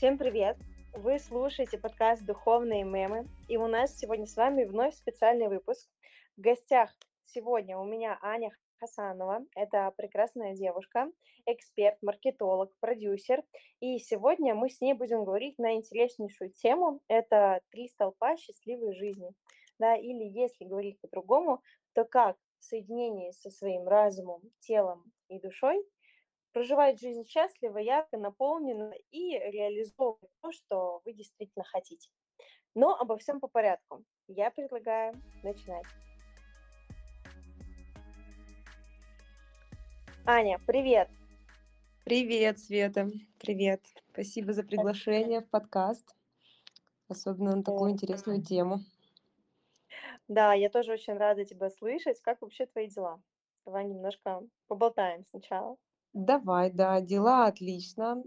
Всем привет! Вы слушаете подкаст «Духовные мемы», и у нас сегодня с вами вновь специальный выпуск. В гостях сегодня у меня Аня Хасанова. Это прекрасная девушка, эксперт, маркетолог, продюсер. И сегодня мы с ней будем говорить на интереснейшую тему. Это три столпа счастливой жизни. Да, или если говорить по-другому, то как в соединении со своим разумом, телом и душой проживать жизнь счастливо, ярко, наполненно и реализовывать то, что вы действительно хотите. Но обо всем по порядку. Я предлагаю начинать. Аня, привет! Привет, Света. Привет. Спасибо за приглашение в подкаст, особенно на такую интересную тему. Да, я тоже очень рада тебя слышать. Как вообще твои дела? Давай немножко поболтаем сначала. Давай, да, дела отлично,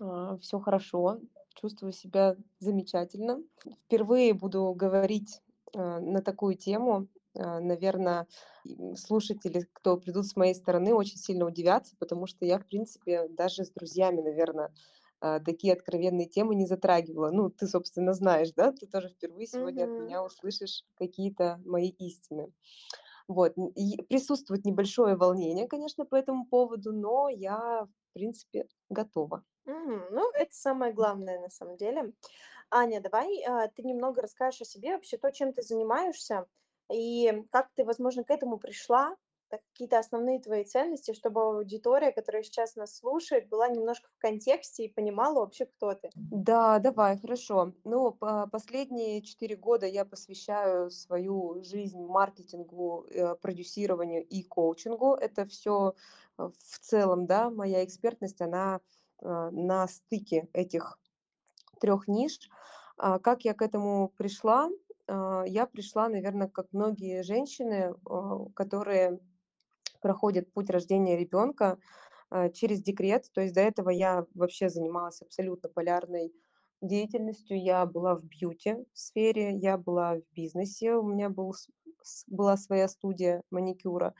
а, все хорошо, чувствую себя замечательно. Впервые буду говорить а, на такую тему. А, Наверное, слушатели, кто придут с моей стороны, очень сильно удивятся, потому что я, в принципе, даже с друзьями, наверное, такие откровенные темы не затрагивала. Ну, ты, собственно, знаешь, да? Ты тоже впервые сегодня от Мгм. меня услышишь какие-то мои истины. Вот, и присутствует небольшое волнение, конечно, по этому поводу, но я, в принципе, готова. Мгм. Ну, это самое главное на самом деле. Аня, давай а, ты немного расскажешь о себе, вообще то, чем ты занимаешься, и как ты, возможно, к этому пришла, какие-то основные твои ценности, чтобы аудитория, которая сейчас нас слушает, была немножко в контексте и понимала вообще, кто ты. Да, давай, хорошо. Ну, по- последние четыре года я посвящаю свою жизнь маркетингу, э, продюсированию и коучингу. Это все в целом, да, моя экспертность, она э, на стыке этих трех ниш. А, Как я к этому пришла? А, Я пришла, наверное, как многие женщины, которые проходят путь рождения ребенка а, через декрет. То есть до этого я вообще занималась абсолютно полярной деятельностью. Я была в бьюти сфере, я была в бизнесе, у меня был, была своя студия маникюра.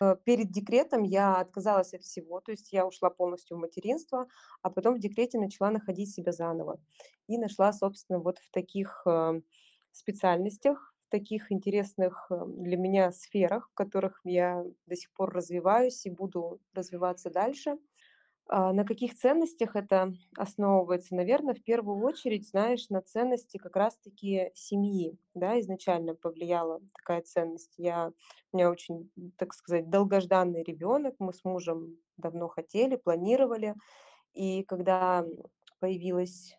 Э, Перед декретом я отказалась от всего, то есть я ушла полностью в материнство, а потом в декрете начала находить себя заново. И нашла, собственно, вот в таких э, специальностях, таких интересных э, для меня сферах, в которых я до сих пор развиваюсь и буду развиваться дальше. А, На каких ценностях это основывается? Наверное, в первую очередь, знаешь, на ценности как раз-таки семьи, да, изначально повлияла такая ценность. Я, у меня очень, так сказать, долгожданный ребенок, мы с мужем давно хотели, планировали, и когда появилась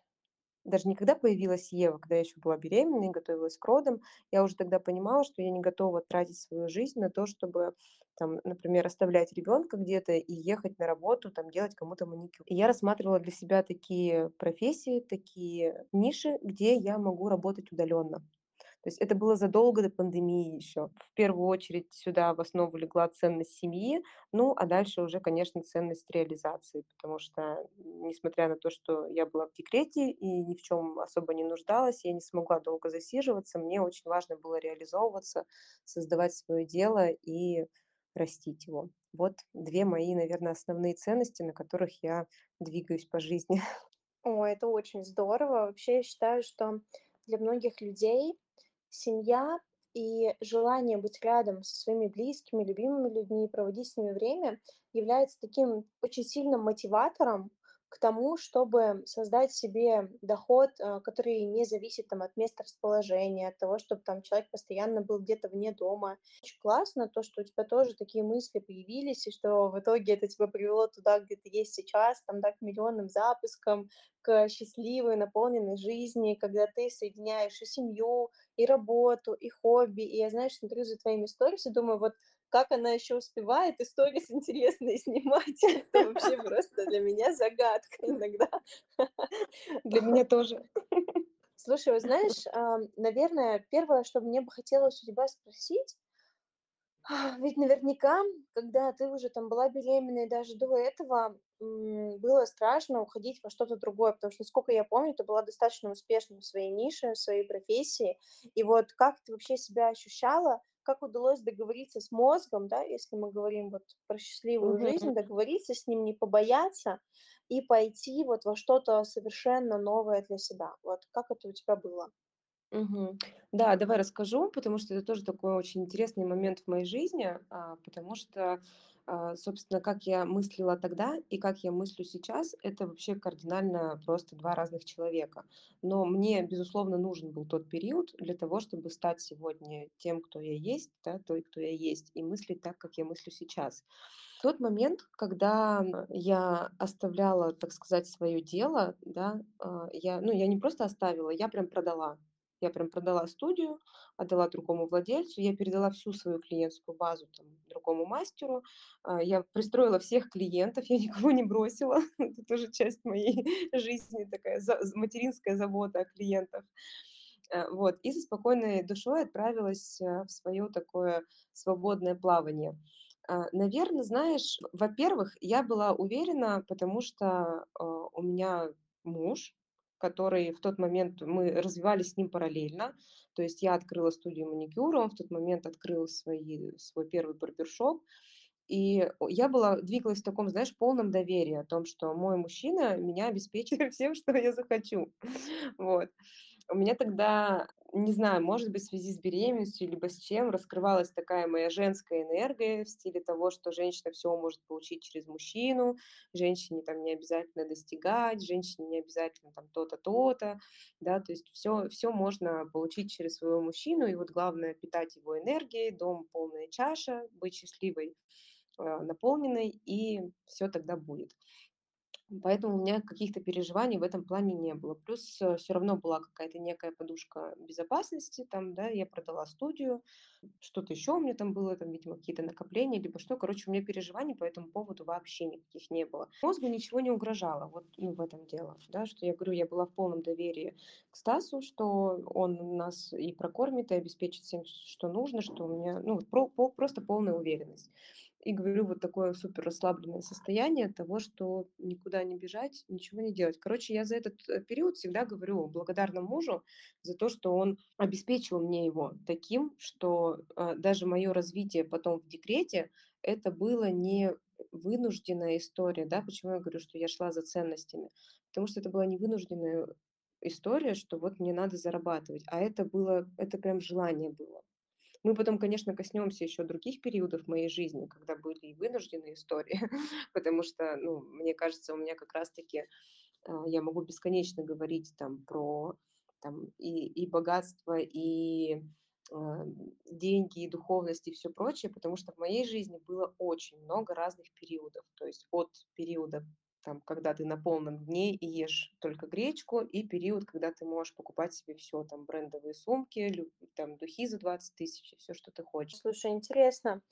даже не когда появилась Ева, когда я еще была беременной, готовилась к родам, я уже тогда понимала, что я не готова тратить свою жизнь на то, чтобы, там, например, оставлять ребенка где-то и ехать на работу, там, делать кому-то маникюр. И я рассматривала для себя такие профессии, такие ниши, где я могу работать удаленно. То есть это было задолго до пандемии еще. В первую очередь сюда в основу легла ценность семьи, ну, а дальше уже, конечно, ценность реализации, потому что, несмотря на то, что я была в декрете и ни в чем особо не нуждалась, я не смогла долго засиживаться, мне очень важно было реализовываться, создавать свое дело и растить его. Вот две мои, наверное, основные ценности, на которых я двигаюсь по жизни. О, это очень здорово. Вообще, я считаю, что для многих людей семья и желание быть рядом со своими близкими, любимыми людьми, проводить с ними время является таким очень сильным мотиватором к тому, чтобы создать себе доход, а, который не зависит там, от места расположения, от того, чтобы там человек постоянно был где-то вне дома. Очень классно то, что у тебя тоже такие мысли появились, и что в итоге это тебя привело туда, где ты есть сейчас, там, да, к миллионным запускам, к счастливой, наполненной жизни, когда ты соединяешь и семью, и работу, и хобби. И я, знаешь, смотрю за твоими сторис думаю, вот как она еще успевает истории интересные снимать. Это вообще просто для меня загадка иногда. Для меня тоже. Слушай, вот знаешь, наверное, первое, что мне бы хотелось у тебя спросить, А, Ведь наверняка, когда ты уже там была беременной, даже до этого было страшно уходить во что-то другое, потому что, насколько я помню, ты была достаточно успешной в своей нише, в своей профессии. И вот как ты вообще себя ощущала, как удалось договориться с мозгом, да, если мы говорим вот про счастливую Мгм. жизнь, договориться с ним, не побояться и пойти вот во что-то совершенно новое для себя. Вот как это у тебя было? Мгм. Да, давай расскажу, потому что это тоже такой очень интересный момент в моей жизни, а, потому что, а, собственно, как я мыслила тогда и как я мыслю сейчас, это вообще кардинально просто два разных человека. Но мне, безусловно, нужен был тот период для того, чтобы стать сегодня тем, кто я есть, да, той, кто я есть, и мыслить так, как я мыслю сейчас. Тот момент, когда я оставляла, так сказать, свое дело, да, а, я, ну, я не просто оставила, я прям продала. Я прям продала студию, отдала другому владельцу, я передала всю свою клиентскую базу там, другому мастеру, а, я пристроила всех клиентов, я никого не бросила. Это тоже часть моей жизни, такая материнская забота о клиентах. Э, Вот. И со спокойной душой отправилась э, в свое такое свободное плавание. Наверное, знаешь, во-первых, я была уверена, потому что э, у меня муж, который в тот момент мы развивались с ним параллельно. То есть я открыла студию маникюра, он в тот момент открыл свои, свой первый барбершоп. И я была, двигалась в таком, знаешь, полном доверии о том, что мой мужчина меня обеспечит всем, что я захочу. Вот. У меня тогда, не знаю, может быть, в связи с беременностью, либо с чем, раскрывалась такая моя женская энергия в стиле того, что женщина все может получить через мужчину, женщине там не обязательно достигать, женщине не обязательно там то-то, то-то, да, то есть все, все можно получить через своего мужчину, и вот главное питать его энергией, дом полная чаша, быть счастливой, а, наполненной, и все тогда будет. Поэтому у меня каких-то переживаний в этом плане не было. Плюс все равно была какая-то некая подушка безопасности, там, да, я продала студию, что-то еще у меня там было, там, видимо, какие-то накопления, либо что. Короче, у меня переживаний по этому поводу вообще никаких не было. Мозгу ничего не угрожало, вот ну, в этом дело, да, что я говорю, я была в полном доверии к Стасу, что он нас и прокормит, и обеспечит всем, что нужно, что у меня, ну, про- по- просто полная уверенность. И говорю, вот такое супер расслабленное состояние того, что никуда не бежать, ничего не делать. Короче, я за этот э, период всегда говорю благодарна мужу за то, что он обеспечил мне его таким, что а, даже мое развитие потом в декрете, это было не вынужденная история, да, почему я говорю, что я шла за ценностями, потому что это была не вынужденная история, что вот мне надо зарабатывать, а это было, это прям желание было. Мы потом, конечно, коснемся еще других периодов моей жизни, когда были и вынужденные истории, потому что, ну, мне кажется, у меня как раз-таки а, я могу бесконечно говорить там про там, и, и богатство, и а, деньги, и духовность, и все прочее, потому что в моей жизни было очень много разных периодов. То есть от периода, там, когда ты на полном дне и ешь только гречку, и период, когда ты можешь покупать себе все, там, брендовые сумки, там, духи за 20 тысяч, все, что ты хочешь. Слушай, интересно.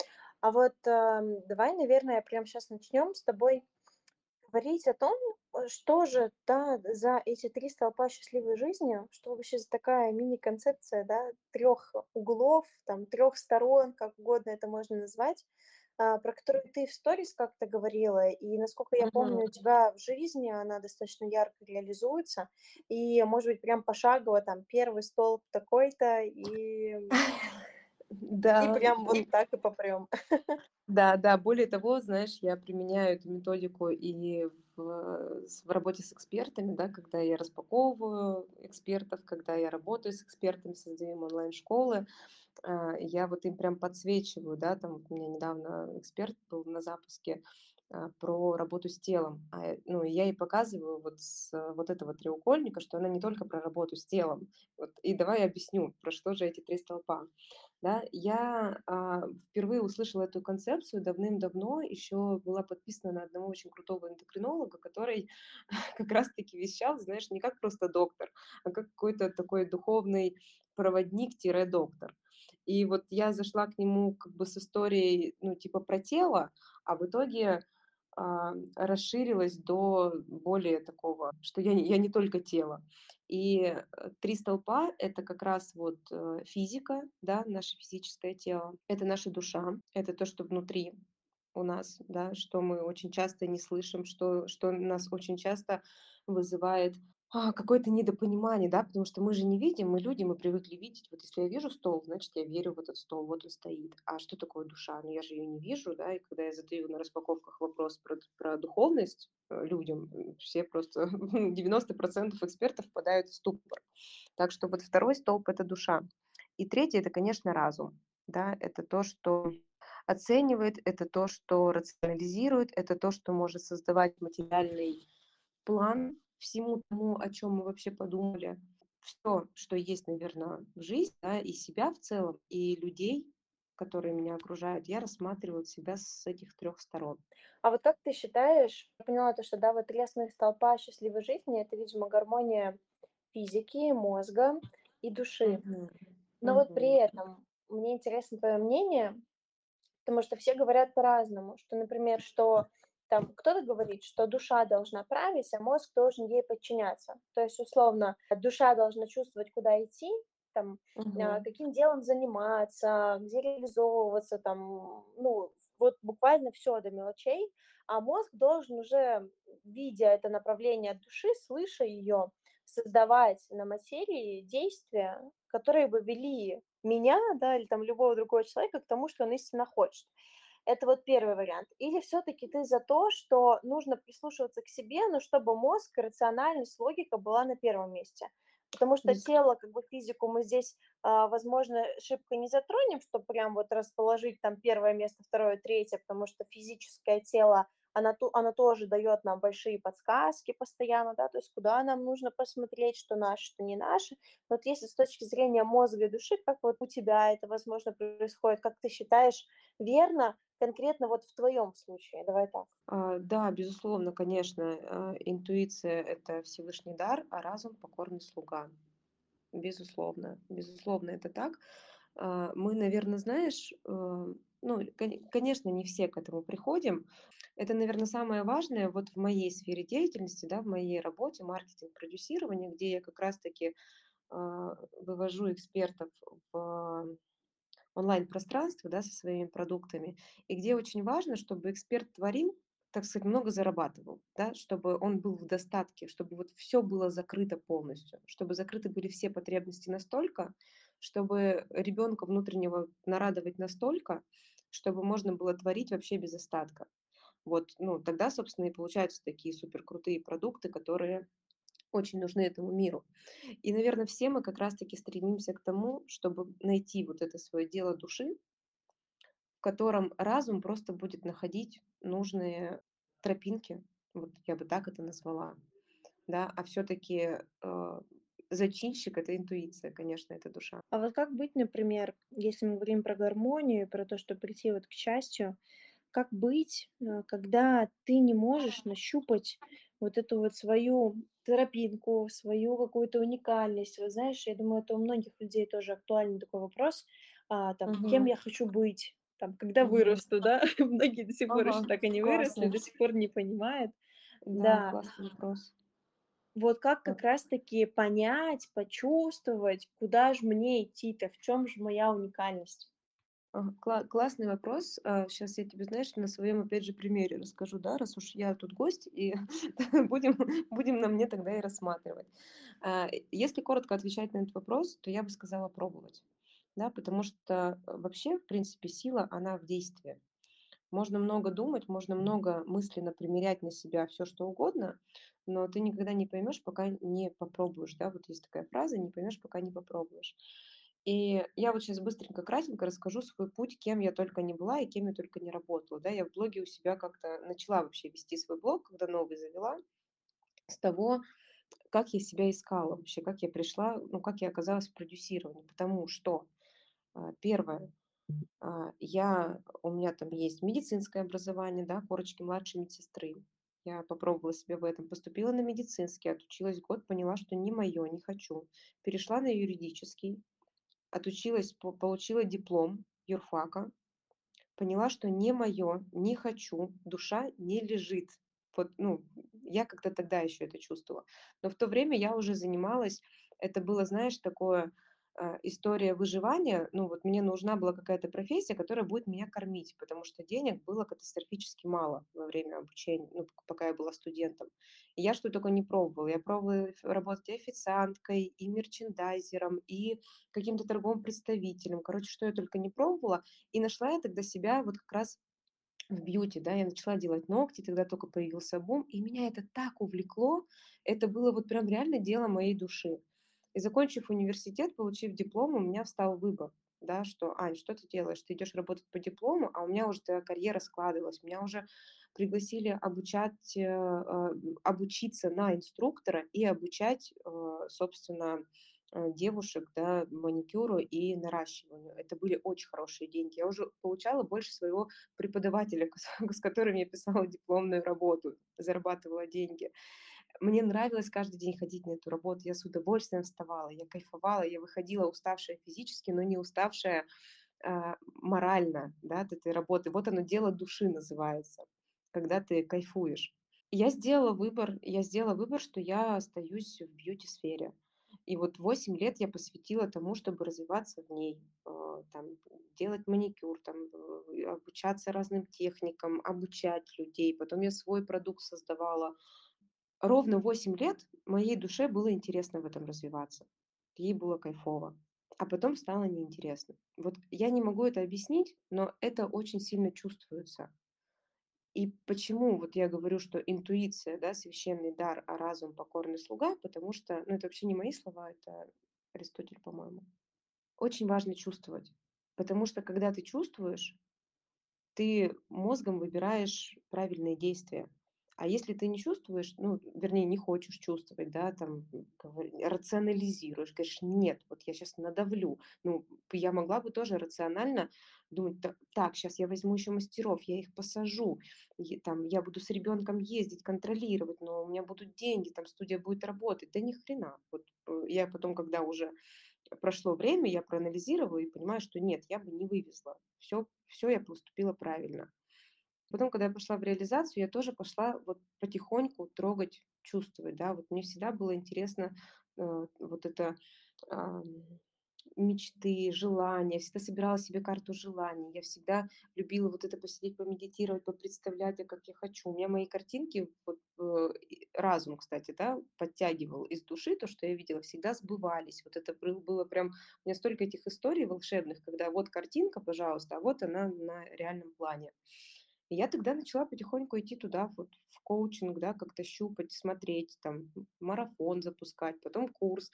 А вот эм, давай, наверное, прямо сейчас начнем с тобой говорить о том, э, что же, да, за эти три столпа счастливой жизни, что вообще за такая мини-концепция, да, трех углов, там, трех сторон, как угодно это можно назвать, про которую ты в сторис как-то говорила, и, насколько я помню, у тебя в жизни она достаточно ярко реализуется, и, может быть, прям пошагово, там, первый столб такой-то, и, и Да, прям вот и так и попрем. Да, да, более того, знаешь, я применяю эту методику и в, в работе с экспертами, да, когда я распаковываю экспертов, когда я работаю с экспертами, создаем онлайн-школы, а, я вот им прям подсвечиваю, да, там у меня недавно эксперт был на запуске а, про работу с телом, а, э, ну, я ей показываю вот с вот этого треугольника, что она не только про работу с телом, вот, и давай я объясню, про что же эти три столпа. Да, я, а, впервые услышала эту концепцию давным-давно, еще была подписана на одного очень крутого эндокринолога, который как раз-таки вещал, знаешь, не как просто доктор, а как какой-то такой духовный проводник-доктор. И вот я зашла к нему как бы с историей, ну, типа про тело, а в итоге а, расширилась до более такого, что я не, я не только тело. И э, три столпа– это как раз вот э, физика, да, наше физическое тело, это наша душа, это то, что внутри у нас, да, что мы очень часто не слышим, что, что нас очень часто вызывает А, какое-то недопонимание, да, потому что мы же не видим, мы люди, мы привыкли видеть. Вот если я вижу стол, значит, я верю в этот стол, вот он стоит. А что такое душа? Ну, я же ее не вижу, да, и когда я задаю на распаковках вопрос про, про духовность э, людям, все просто 90% экспертов впадают в ступор. Так что вот второй столб– это душа. И третий– это, конечно, разум. Да, это то, что оценивает, это то, что рационализирует, это то, что может создавать материальный план всему тому, о чем мы вообще подумали. Все, что есть, наверное, в жизни, да, и себя в целом, и людей, которые меня окружают, я рассматриваю себя с этих трех сторон. А вот как ты считаешь, я поняла то, что, да, вот 3 основных столпа счастливой жизни- это, видимо, гармония физики, мозга и души. Мгм. Но вот при этом мне интересно твое мнение, потому что все говорят по-разному, что, например, что там кто-то говорит, что душа должна править, а мозг должен ей подчиняться. То есть, условно, душа должна чувствовать, куда идти, там, Мгм. каким делом заниматься, где реализовываться, там, ну, вот буквально все до мелочей, а мозг должен уже, видя это направление от души, слыша ее, создавать на материи действия, которые бы вели меня, да, или там любого другого человека к тому, что он истинно хочет. Это вот первый вариант. Или все-таки ты за то, что нужно прислушиваться к себе, но чтобы мозг, рациональность, логика была на первом месте. Потому что тело, как бы физику мы здесь, а, возможно, шибко не затронем, чтобы прям вот расположить там первое место, второе, третье, потому что физическое тело, она, она тоже дает нам большие подсказки постоянно, да, то есть куда нам нужно посмотреть, что наше, что не наше. Но вот если с точки зрения мозга и души, как вот у тебя это, возможно, происходит, как ты считаешь, верно, конкретно вот в твоем случае, давай так. А, да, безусловно, конечно, а, интуиция- это Всевышний дар, а разум- покорный слуга. Безусловно, безусловно, это так. А, мы, наверно, знаешь, э, ну, коне конечно, не все к этому приходим. Это, наверно, самое важное вот в моей сфере деятельности, да, в моей работе, маркетинг, продюсирование, где я как раз таки, а, вывожу экспертов в онлайн-пространство, да, со своими продуктами, и где очень важно, чтобы эксперт творил, так сказать, много зарабатывал, да, чтобы он был в достатке, чтобы вот все было закрыто полностью, чтобы закрыты были все потребности настолько, чтобы ребенка внутреннего нарадовать настолько, чтобы можно было творить вообще без остатка. Вот, ну, тогда, собственно, и получаются такие суперкрутые продукты, которые очень нужны этому миру. И, наверное, все мы как раз-таки стремимся к тому, чтобы найти вот это свое дело души, в котором разум просто будет находить нужные тропинки, вот я бы так это назвала, да, а все-таки зачинщик– это интуиция, конечно, это душа. А вот как быть, например, если мы говорим про гармонию, про то, что прийти вот к счастью, как быть, э, когда ты не можешь нащупать вот эту вот свою тропинку, свою какую-то уникальность? Вот знаешь, я думаю, это у многих людей тоже актуальный такой вопрос, а, там, кем Мгм. я хочу быть, там, когда Мгм. вырасту, да? Многие до сих пор Ага, еще так и не выросли, до сих пор не понимают. Да, Да, классный вопрос. вот как как раз-таки понять, почувствовать, куда же мне идти-то, в чем же моя уникальность? Классный вопрос. Сейчас я тебе, знаешь, на своем, опять же, примере расскажу, да, раз уж я тут гость, и будем, будем на мне тогда и рассматривать. А, Если коротко отвечать на этот вопрос, то я бы сказала пробовать, да, потому что э, вообще, в принципе, сила, она в действии. Можно много думать, можно много мысленно примерять на себя все что угодно, но ты никогда не поймешь, пока не попробуешь, да. Вот есть такая фраза: "Не поймешь, пока не попробуешь". И я вот сейчас быстренько, кратенько расскажу свой путь, кем я только не была и кем я только не работала, да. Я в блоге у себя как-то начала вообще вести свой блог, когда новый завела, с того, как я себя искала вообще, как я пришла, ну, как я оказалась в продюсировании. Потому что, а, 1 а, я у меня там есть медицинское образование, да, корочки младшей медсестры. Я попробовала себя в этом, поступила на медицинский, отучилась год, поняла, что не мое, не хочу. Перешла на юридический, отучилась, по- получила диплом юрфака, поняла, что не мое, не хочу, душа не лежит. Вот, ну, я как-то тогда еще это чувствовала. Но в то время я уже занималась, это было, знаешь, такое история выживания. Ну, вот мне нужна была какая-то профессия, которая будет меня кормить, потому что денег было катастрофически мало во время обучения, ну, пока я была студентом. И я что только не пробовала. Я пробовала работать и официанткой, и мерчендайзером, и каким-то торговым представителем. Короче, что я только не пробовала. И нашла я тогда себя вот как раз в бьюти, да, я начала делать ногти, тогда только появился бум, и меня это так увлекло, это было вот прям реально дело моей души. И закончив университет, получив диплом, у меня встал выбор, да, что, Ань, что ты делаешь? Ты идешь работать по диплому, а у меня уже такая карьера складывалась, меня уже пригласили обучать, э, э, обучиться на инструктора и обучать, э, собственно, девушек, да, маникюру и наращиванию. Это были очень хорошие деньги. Я уже получала больше своего преподавателя, с которым я писала дипломную работу, зарабатывала деньги. Мне нравилось каждый день ходить на эту работу. Я с удовольствием вставала, я кайфовала, я выходила уставшая физически, но не уставшая а, морально да, от этой работы. Вот оно дело души называется, когда ты кайфуешь. Я сделала выбор, я сделала выбор, что я остаюсь в бьюти-сфере. И вот 8 лет я посвятила тому, чтобы развиваться в ней, а, там, делать маникюр, там, э, обучаться разным техникам, обучать людей. Потом я свой продукт создавала. Ровно 8 лет моей душе было интересно в этом развиваться. Ей было кайфово. А потом стало неинтересно. Вот я не могу это объяснить, но это очень сильно чувствуется. И почему вот я говорю, что интуиция, да, священный дар, а разум покорный слуга, потому что, ну это вообще не мои слова, это Аристотель, по-моему. Очень важно чувствовать, потому что когда ты чувствуешь, ты мозгом выбираешь правильные действия. А если ты не чувствуешь, ну, вернее, не хочешь чувствовать, да, там, рационализируешь, говоришь, нет, вот я сейчас надавлю. Ну, я могла бы тоже рационально думать, «Так, так, сейчас я возьму еще мастеров, я их посажу, и там, я буду с ребенком ездить, контролировать, но у меня будут деньги, там, студия будет работать. Да ни хрена. Вот э, я потом, когда уже прошло время, я проанализировала и понимаю, что нет, я бы не вывезла. Все, все я поступила правильно. Потом, когда я пошла в реализацию, я тоже пошла вот потихоньку трогать, чувствовать, да. Вот мне всегда было интересно, э, вот это, ам, мечты, желания. Я всегда собирала себе карту желаний. Я всегда любила вот это посидеть, помедитировать, попредставлять, а как я хочу. У меня мои картинки, вот, э, разум, кстати, да, подтягивал из души то, что я видела, всегда сбывались. Вот это был было прям у меня столько этих историй волшебных, когда вот картинка, пожалуйста, а вот она на реальном плане. И я тогда начала потихоньку идти туда, вот в коучинг, да, как-то щупать, смотреть, там, марафон запускать, потом курс.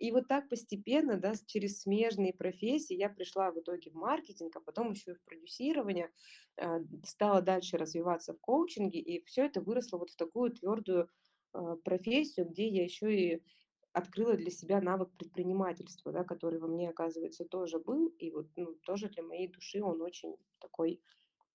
И вот так постепенно, да, через смежные профессии я пришла в итоге в маркетинг, а потом еще и в продюсирование, а, стала дальше развиваться в коучинге, и все это выросло вот в такую твердую а, профессию, где я еще и открыла для себя навык предпринимательства, да, который во мне, оказывается, тоже был, и вот, ну, тоже для моей души он очень такой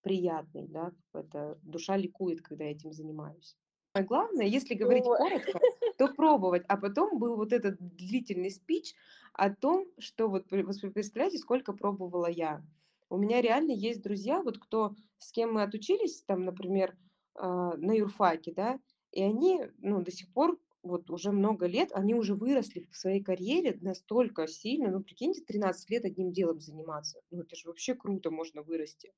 приятный, да, это душа ликует, когда я этим занимаюсь. А главное, если говорить Ну, коротко, то пробовать. А потом был вот этот длительный спич о том, что вот вы представляете, сколько пробовала я. У меня реально есть друзья, вот кто, с кем мы отучились, там, например, а, на юрфаке, да, и они, ну, до сих пор, вот уже много лет, они уже выросли в своей карьере настолько сильно, ну, прикиньте, 13 лет одним делом заниматься. Ну, это же вообще круто, можно вырасти.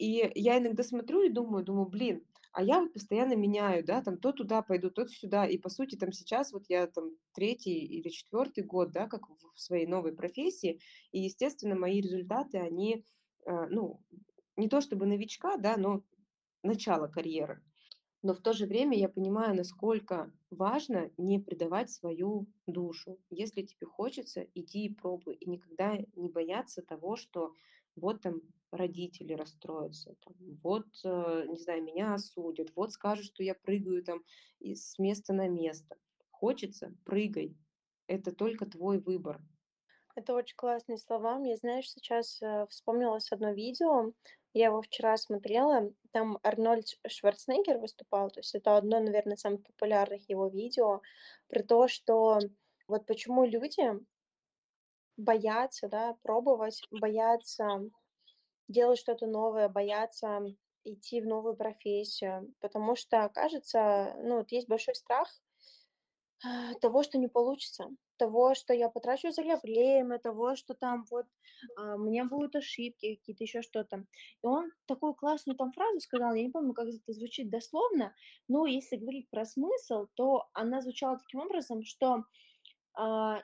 И я иногда смотрю и думаю, думаю, блин, а я вот постоянно меняю, да, там то туда пойду, то сюда. И по сути там сейчас вот я там третий или четвертый год, да, как в своей новой профессии. И, естественно, мои результаты, они, э, ну, не то чтобы новичка, да, но начало карьеры. Но в то же время я понимаю, насколько важно не предавать свою душу. Если тебе хочется, иди и пробуй. И никогда не бояться того, что вот там родители расстроятся, там, вот, э, не знаю, меня осудят, вот скажут, что я прыгаю там с места на место. Хочется- прыгай. Это только твой выбор. это очень классные слова. Мне, знаешь, сейчас э, вспомнилось одно видео. Я его вчера смотрела. Там Арнольд Шварценеггер выступал. То есть это одно, наверное, из самых популярных его видео про то, что вот почему люди боятся, да, пробовать, боятся делать что-то новое, боятся идти в новую профессию, потому что, кажется, ну, вот есть большой страх а, того, что не получится. того, что я потрачу зря время, того, что там вот а, у меня будут ошибки какие-то, еще что-то. И он такую классную там фразу сказал, я не помню, как это звучит дословно, но если говорить про смысл, то она звучала таким образом, что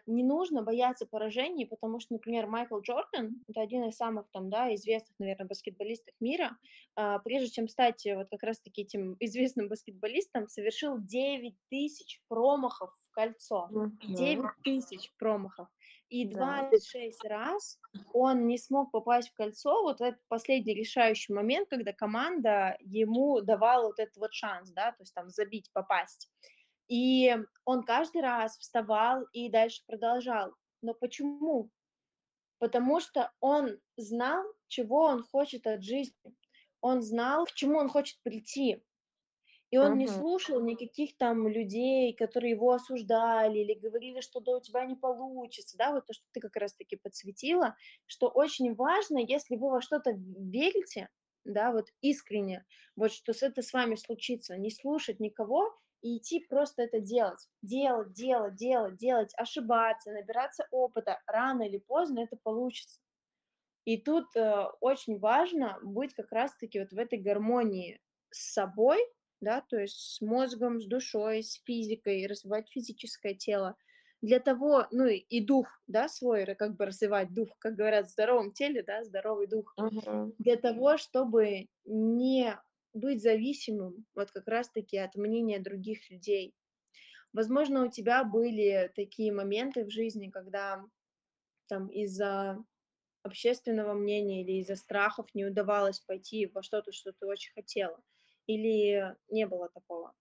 не нужно бояться поражений, потому что, например, Майкл Джордан, это один из самых там, да, известных, наверное, баскетболистов мира, а, прежде чем стать э, вот как раз-таки этим известным баскетболистом, совершил 9 тысяч промахов в кольцо. 9 Мгм. тысяч промахов. И Да. 26 раз он не смог попасть в кольцо вот в этот последний решающий момент, когда команда ему давала вот этот вот шанс, да, то есть там забить, попасть. И он каждый раз вставал и дальше продолжал. Но почему? Потому что он знал, чего он хочет от жизни. Он знал, к чему он хочет прийти. И он не Мгм. слушал никаких там людей, которые его осуждали или говорили, что да у тебя не получится, да, вот то, что ты как раз-таки подсветила, что очень важно, если вы во что-то верите, да, вот искренне, вот что с это с вами случится, не слушать никого и идти просто это делать, делать, делать, делать, делать, ошибаться, набираться опыта, рано или поздно это получится. И тут, э, очень важно быть как раз-таки вот в этой гармонии с собой, да, то есть с мозгом, с душой, с физикой, развивать физическое тело. Для того, ну и и дух, да, свой, как бы развивать дух, как говорят, в здоровом теле, да, здоровый дух. Мгм. Для того, чтобы не быть зависимым вот как раз-таки от мнения других людей. Возможно, у тебя были такие моменты в жизни, когда там из-за общественного мнения или из-за страхов не удавалось пойти во что-то, что ты очень хотела? Или не было такого?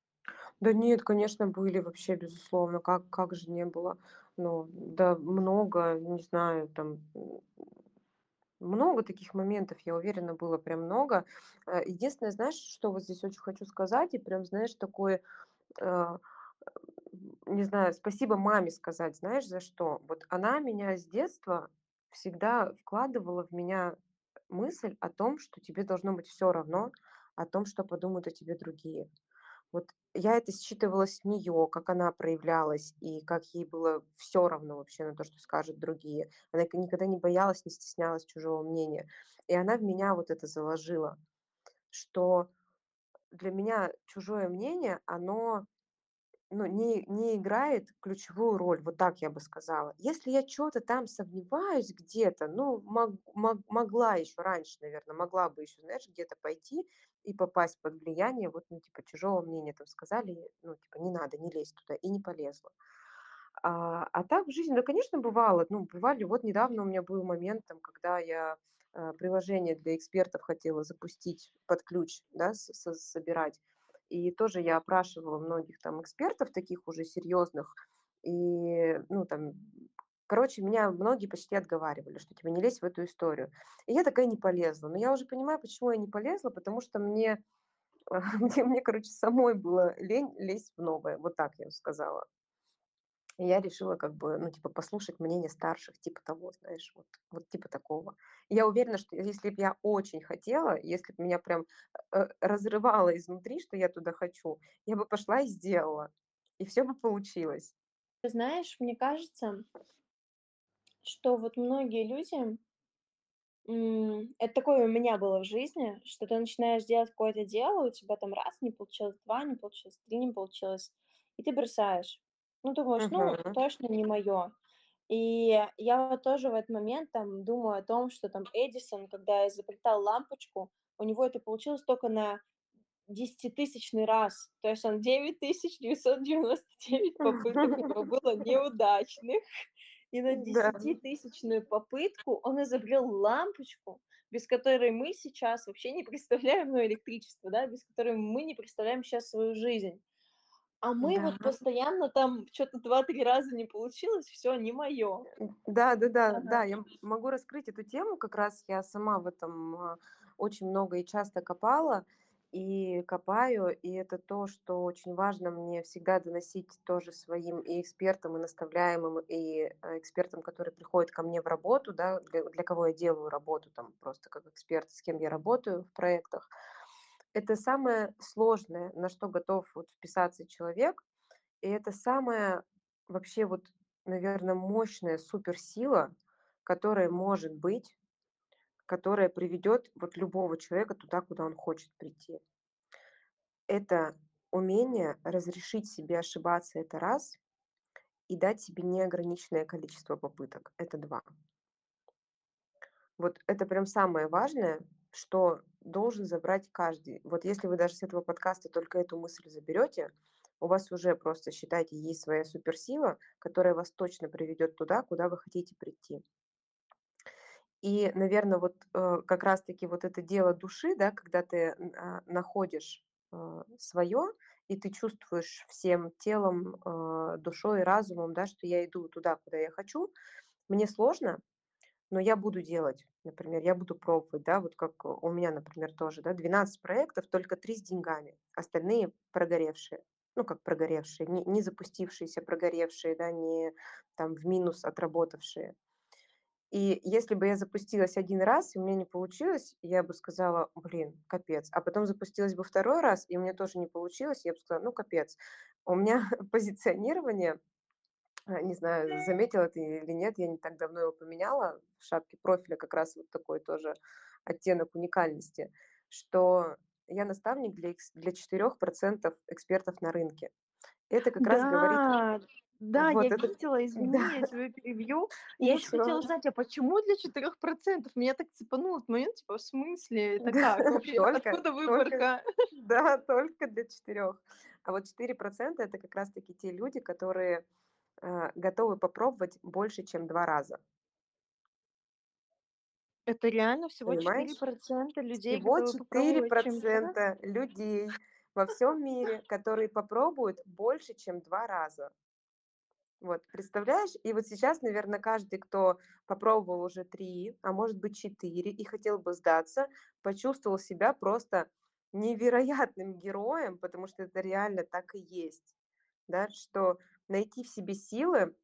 Да нет, конечно, были вообще, безусловно. Как как же не было? Ну, да много, не знаю, там, много таких моментов, я уверена, было прям много. Э, единственное, знаешь, что вот здесь очень хочу сказать, и прям, знаешь, такое, э, не знаю, спасибо маме сказать, знаешь, за что? Вот она меня с детства всегда вкладывала в меня мысль о том, что тебе должно быть все равно о том, что подумают о тебе другие. Вот я это считывала с нее, как она проявлялась и как ей было все равно вообще на то, что скажут другие. Она никогда не боялась, не стеснялась чужого мнения. И она в меня вот это заложила, что для меня чужое мнение, оно ну, не не играет ключевую роль, вот так я бы сказала. Если я чё то там сомневаюсь где-то, ну, мог мог могла еще раньше, наверное, могла бы еще, знаешь, где-то пойти и попасть под влияние вот, ну, типа, чужого мнения. Там сказали, ну, типа: "Не надо, не лезь туда", и не полезла. А, а так в жизни, да, конечно, бывало. Ну, бывали, вот недавно у меня был момент, там, когда я, э, приложение для экспертов хотела запустить под ключ, да, собирать. И тоже я опрашивала многих там экспертов, таких уже серьезных. И, ну, там, короче, меня многие почти отговаривали, что типа не лезь в эту историю. И я такая не полезла. Но я уже понимаю, почему я не полезла, потому что мне, мне, мне, короче, самой было лень лезть в новое. Вот так я сказала. И я решила как бы, ну, типа, послушать мнение старших, типа того, знаешь, вот, вот типа такого. И я уверена, что если бы я очень хотела, если бы меня прям э, разрывало изнутри, что я туда хочу, я бы пошла и сделала. И все бы получилось. Ты знаешь, мне кажется, что вот многие люди, это такое у меня было в жизни, что ты начинаешь делать какое-то дело, у тебя там раз не получилось, 2 не получилось, 3 не получилось, и ты бросаешь. Ну, думаешь: "Ну, Мгм. точно не мое". И я вот тоже в этот момент там думаю о том, что там Эдисон, когда изобретал лампочку, у него это получилось только на десятитысячный раз. То есть он девять тысяч девятьсот девяносто девять попыток у него было неудачных, и на Да, десятитысячную попытку он изобрел лампочку, без которой мы сейчас вообще не представляем, ну, электричество, да, без которой мы не представляем сейчас свою жизнь. А мы да. вот постоянно там что то два-три раза не получилось, все не мое. Да, да-да, Ага. да, я могу раскрыть эту тему. Как раз я сама в этом, а, очень много и часто копала, и копаю. И это то, что очень важно мне всегда доносить тоже своим и экспертам, и наставляемым, и, э, экспертам, которые приходят ко мне в работу, да, для для кого я делаю работу, там, просто как эксперт, с кем я работаю в проектах. Это самое сложное, на что готов вот вписаться человек, и это самое вообще вот наверно, мощная суперсила, которая может быть, которая приведет вот любого человека туда, куда он хочет прийти. Это умение разрешить себе ошибаться- это раз, и дать себе неограниченное количество попыток- это 2. Вот это прям самое важное, что должен забрать каждый. Вот если вы даже с этого подкаста только эту мысль заберете, у вас уже просто, считайте, есть своя суперсила, которая вас точно приведет туда, куда вы хотите прийти. И, наверно, вот, э, как раз таки вот это дело души, да, когда ты, а, находишь, э, своё, и ты чувствуешь всем телом, э, душой разумом, да, что я иду туда, куда я хочу. Мне сложно, но я буду делать. Например, я буду пробовать, да, вот как у меня, например, тоже, да, 12 проектов, только 3 с деньгами, остальные прогоревшие. Ну, как прогоревшие, не не запустившиеся, прогоревшие, да, не там в минус отработавшие. И если бы я запустилась 1 раз и у меня не получилось, я бы сказала: "Блин, капец". А потом запустилась бы 2 раз, и у меня тоже не получилось, я бы сказала: "Ну, капец". У меня позиционирование, не знаю, заметила ты или нет, я не так давно его поменяла, в шапке профиля как раз вот такой тоже оттенок уникальности, что я наставник для для 4 % экспертов на рынке. Это как раз говорит Да, да, я вот это видела, да, извини, я тебя перебью. Я ещё ничего. хотела знать, а почему для 4 %? Меня так цепануло в момент, типа, в смысле, это Да, как вообще? только Откуда только выборка? да, только для 4. А вот 4 % это как раз таки те люди, которые, готовы попробовать больше, чем 2 раза. Это реально всего четыре Понимаешь? процента людей Всего готовы четыре попробовать, чем 2 раза? процента людей во всём мире, которые попробуют больше, чем 2 раза. Вот, представляешь? И вот сейчас, наверно, каждый, кто попробовал уже 3, а может быть 4 и хотел бы сдаться, почувствовал себя просто невероятным героем, потому что это реально так и есть. Да, что найти в себе силы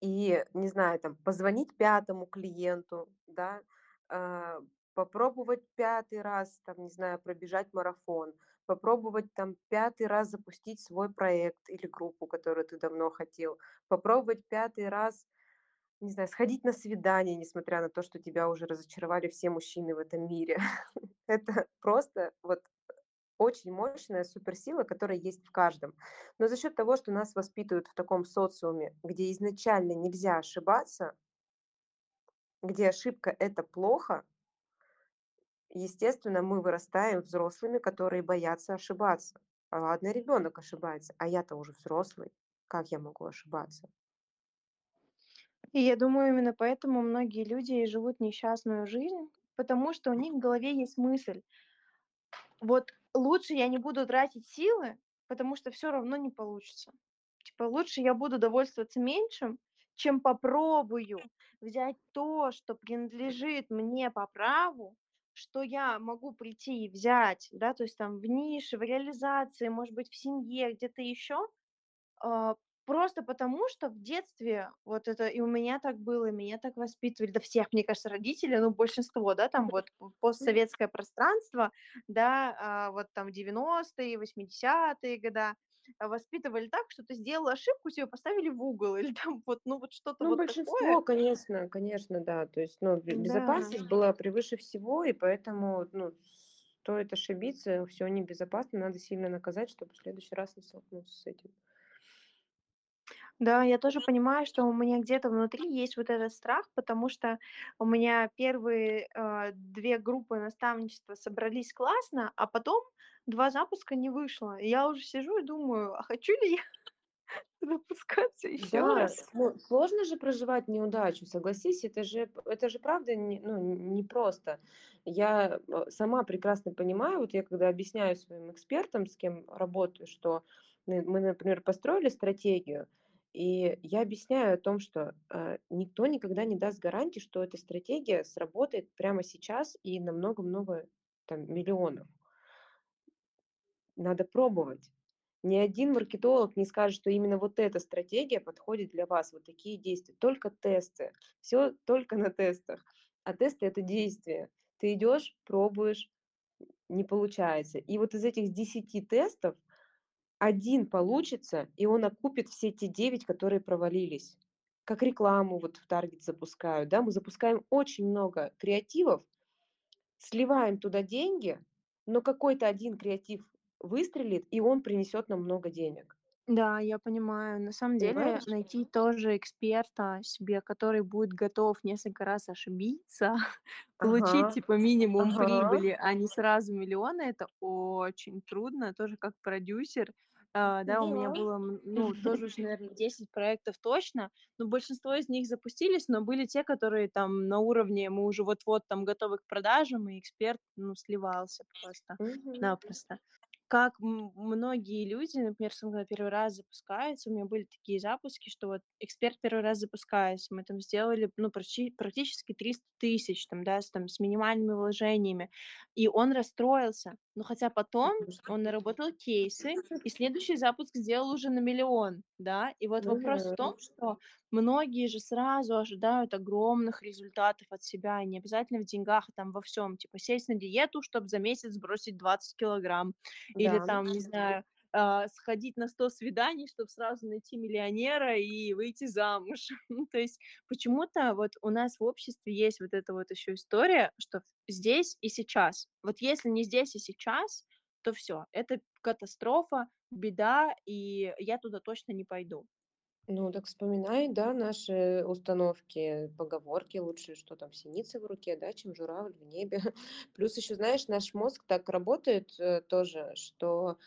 и, не знаю, там, позвонить 5 клиенту, да, а, попробовать 5 раз, там, не знаю, пробежать марафон, попробовать, там, 5 раз запустить свой проект или группу, которую ты давно хотел, попробовать 5 раз, не знаю, сходить на свидание, несмотря на то, что тебя уже разочаровали все мужчины в этом мире. Это просто вот очень мощная суперсила, которая есть в каждом. Но за счёт того, что нас воспитывают в таком социуме, где изначально нельзя ошибаться где ошибка- это плохо естественно, мы вырастаем взрослыми, которые боятся ошибаться. Ладно, ребёнок ошибается, а я-то уже взрослый. Как я могу ошибаться? И я думаю, именно поэтому многие люди живут несчастную жизнь, потому что у них в голове есть мысль: "Вот лучше я не буду тратить силы, потому что всё равно не получится. Типа лучше я буду довольствоваться меньшим, чем попробую взять то, что принадлежит мне по праву, что я могу прийти и взять, да, то есть там в нише, в реализации, может быть, в семье, где-то ещё". А, просто потому, что в детстве вот это и у меня так было, и меня так воспитывали, да всех, мне кажется, родители, ну, большинство, да, там вот постсоветское пространство, да, а, вот там 90-е, 80-е года воспитывали так, что ты сделал ошибку, тебя поставили в угол или там вот, ну, вот что-то Ну, вот такое. большинство, конечно, конечно, да. То есть, ну, бе Да. безопасность была превыше всего, и поэтому, ну, стоит ошибиться, всё небезопасно, надо сильно наказать, чтобы в следующий раз не столкнуться с этим. Да, я тоже понимаю, что у меня где-то внутри есть вот этот страх, потому что у меня первые, а, 2 группы наставничества собрались классно, а потом 2 запуска не вышло. И я уже сижу и думаю: "А хочу ли я запускаться ещё Да, раз?" ну, сложно же проживать неудачу, согласись, это же это же правда не ну, непросто. Я, э, сама прекрасно понимаю, вот я когда объясняю своим экспертам, с кем работаю, что мы, например, построили стратегию, и я объясняю о том, что, э, никто никогда не даст гарантии, что эта стратегия сработает прямо сейчас и на много-много там миллионов. Надо пробовать. Ни один маркетолог не скажет, что именно вот эта стратегия подходит для вас, вот такие действия. Только тесты, всё только на тестах. А тесты- это действие. Ты идёшь, пробуешь, не получается. И вот из этих 10 тестов 1 получится, и он окупит все те 9, которые провалились. Как рекламу вот в "Таргет" запускают, да. Мы запускаем очень много креативов, сливаем туда деньги, но какой-то 1 креатив выстрелит, и он принесет нам много денег. Да, я понимаю. На самом деле Понимаешь? найти тоже эксперта себе, который будет готов несколько раз ошибиться, получить Ага, типа минимум ага. прибыли, а не сразу миллионы, это очень трудно. Тоже как продюсер. А, да, у меня было, ну, тоже уже, наверно, 10 проектов точно, но большинство из них запустились, но были те, которые там на уровне мы уже вот-вот там готовы к продажам, и эксперт, ну, сливался просто-напросто. Как многие люди, например, сам когда 1 раз запускается, у меня были такие запуски, что вот эксперт 1 раз запускается, мы там сделали, ну, прачи практически 300 000 там, да, с там с минимальными вложениями, и он расстроился. Но хотя потом он наработал кейсы, и следующий запуск сделал уже на 1 000 000, да. И вот вопрос в том, что многие же сразу ожидают огромных результатов от себя, не обязательно в деньгах, а там во всём. Типа сесть на диету, чтоб за месяц сбросить 20 килограмм, или Да. там, не знаю, а, сходить на 100 свиданий, чтоб сразу найти миллионера и выйти замуж. Ну, то есть почему-то вот у нас в обществе есть вот эта вот еще история, что здесь и сейчас. Вот если не здесь и сейчас, то всё, это катастрофа, беда, и я туда точно не пойду. Ну, дак вспоминай, да, наши установки, поговорки: "Лучше, что там синица в руке, да, чем журавль в небе". Плюс еще, знаешь, наш мозг так работает, э, тоже, что,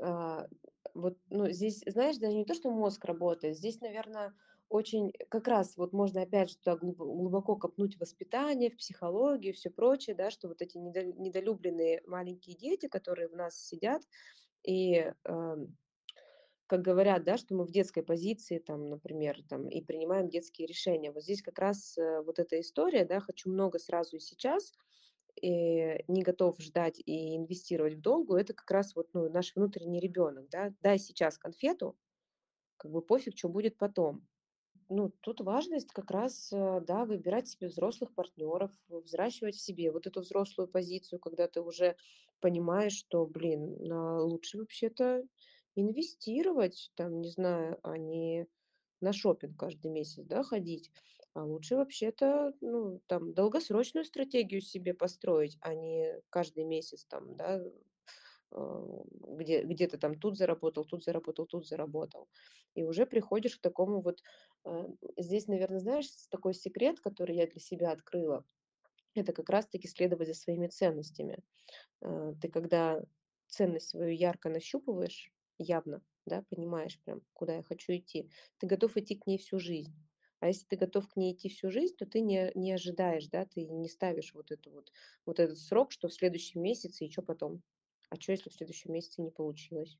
а, вот, ну, здесь, знаешь, даже не то, что мозг работает, здесь, наверно, очень как раз вот можно опять же туда глуб глубоко копнуть воспитание, в психологию, всё прочее, да, что вот эти недо недолюбленные маленькие дети, которые в нас сидят и, ам, как говорят, да, что мы в детской позиции, там, например, там, и принимаем детские решения. Вот здесь как раз, э, вот эта история, да: "Хочу много сразу и сейчас, и не готов ждать и инвестировать в долгу"- это как раз вот, ну, наш внутренний ребенок, да. Дай сейчас конфету, как бы пофиг, чё будет потом. Ну, тут важность как раз, э, да, выбирать себе взрослых партнеров, взращивать в себе вот эту взрослую позицию, когда ты уже понимаешь, что, блин, лучше вообще-то инвестировать, там, не знаю, а не на шопинг каждый месяц, да, ходить. А лучше вообще-то, ну, там, долгосрочную стратегию себе построить, а не каждый месяц там, да, где где ты там тут заработал, тут заработал, тут заработал. И уже приходишь к такому вот, а, здесь, наверно, знаешь, такой секрет, который я для себя открыла- это как раз таки следовать за своими ценностями. А, ты когда ценность свою ярко нащупываешь, явно, да, понимаешь прям, куда я хочу идти, ты готов идти к ней всю жизнь. А если ты готов к ней идти всю жизнь, то ты не не ожидаешь, да, ты не ставишь вот эту вот вот этот срок, что в следующем месяце и чё потом. А чё, если в следующем месяце не получилось?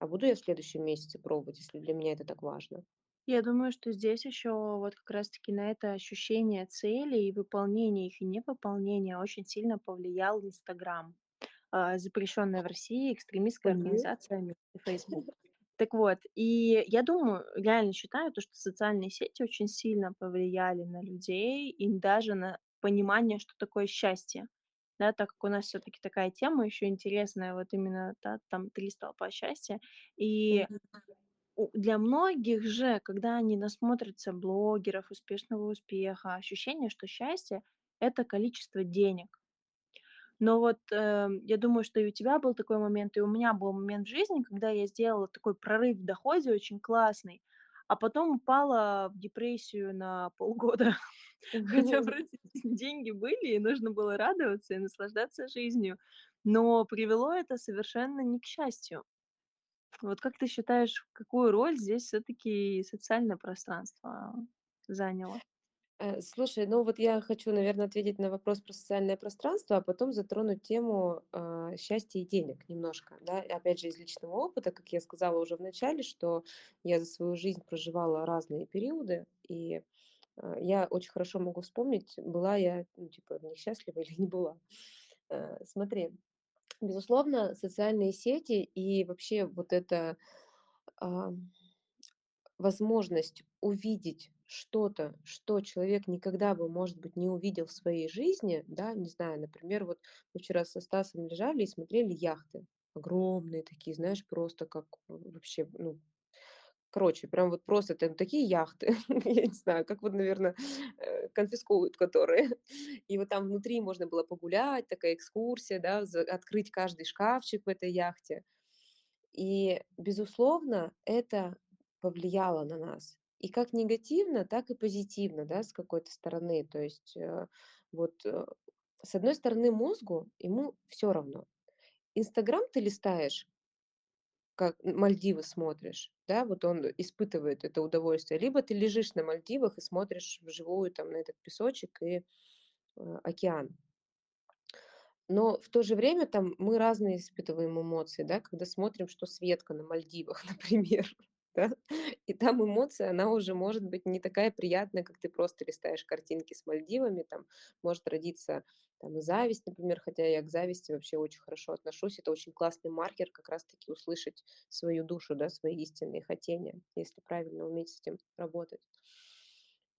А буду я в следующем месяце пробовать, если для меня это так важно? Я думаю, что здесь еще вот как раз таки на это ощущение цели и выполнение их, и невыполнение очень сильно повлиял "Инстаграм", а, запрещенная в России экстремистская Мгм. организация "Фейсбук". Так вот, и я думаю, реально считаю то, что социальные сети очень сильно повлияли на людей и даже на понимание, что такое счастье. Да, так как у нас всё-таки такая тема еще интересная, вот именно, да, там 3 столпа счастья. И для многих же, когда они насмотрятся блогеров успешного успеха, ощущение, что счастье- это количество денег. Но вот, э, я думаю, что и у тебя был такой момент, и у меня был момент в жизни, когда я сделала такой прорыв в доходе очень классный, а потом упала в депрессию на полгода. Хотя вроде деньги были, и нужно было радоваться и наслаждаться жизнью, но привело это совершенно не к счастью. Вот как ты считаешь, какую роль здесь всё-таки социальное пространство заняло? Э, слушай, ну вот я хочу, наверно, ответить на вопрос про социальное пространство, а потом затронуть тему, а, счастья и денег немножко, да. Опять же из личного опыта, как я сказала уже в начале, что я за свою жизнь проживала разные периоды, и, а, я очень хорошо могу вспомнить, была я, ну, типа, в них счастлива или не была. Э, смотри, безусловно, социальные сети и вообще вот эта, ам, возможность увидеть что-то, что человек никогда бы, может быть, не увидел в своей жизни, да, не знаю, например, вот мы вчера со Стасом лежали и смотрели яхты. огромные такие, знаешь, просто как в вообще, ну, короче, прям вот просто там такие яхты, я не знаю, как вот, наверно, э, конфисковывают которые. И вот там внутри можно было погулять, такая экскурсия, да, открыть каждый шкафчик в этой яхте. И, безусловно, это повлияло на нас. И как негативно, так и позитивно, да, с какой-то стороны. То есть, э, вот, э, с одной стороны, мозгу, ему всё равно. "Инстаграм" ты листаешь как Мальдивы смотришь, да, вот он испытывает это удовольствие, либо ты лежишь на Мальдивах и смотришь вживую там на этот песочек и, э, океан. Но в то же время там мы разные испытываем эмоции, да, когда смотрим, что Светка на Мальдивах, например, да, и там эмоция, она уже может быть не такая приятная, как ты просто листаешь картинки с Мальдивами. Там может родиться там зависть, например, хотя я к зависти вообще очень хорошо отношусь. Это очень классный маркер как раз таки услышать свою душу, да, свои истинные хотения, если правильно уметь с этим работать.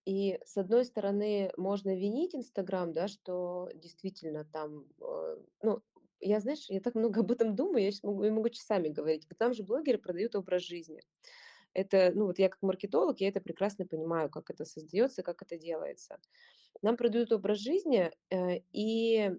И с одной стороны, можно винить "Инстаграм", да, что действительно там, э, ну, я, знаешь, я так много об этом думаю, я щас могу я могу часами говорить. Вот там же блогеры продают образ жизни. Это, ну, вот я как маркетолог, я это прекрасно понимаю, как это создаётся, как это делается. Нам продают образ жизни, э, и, э,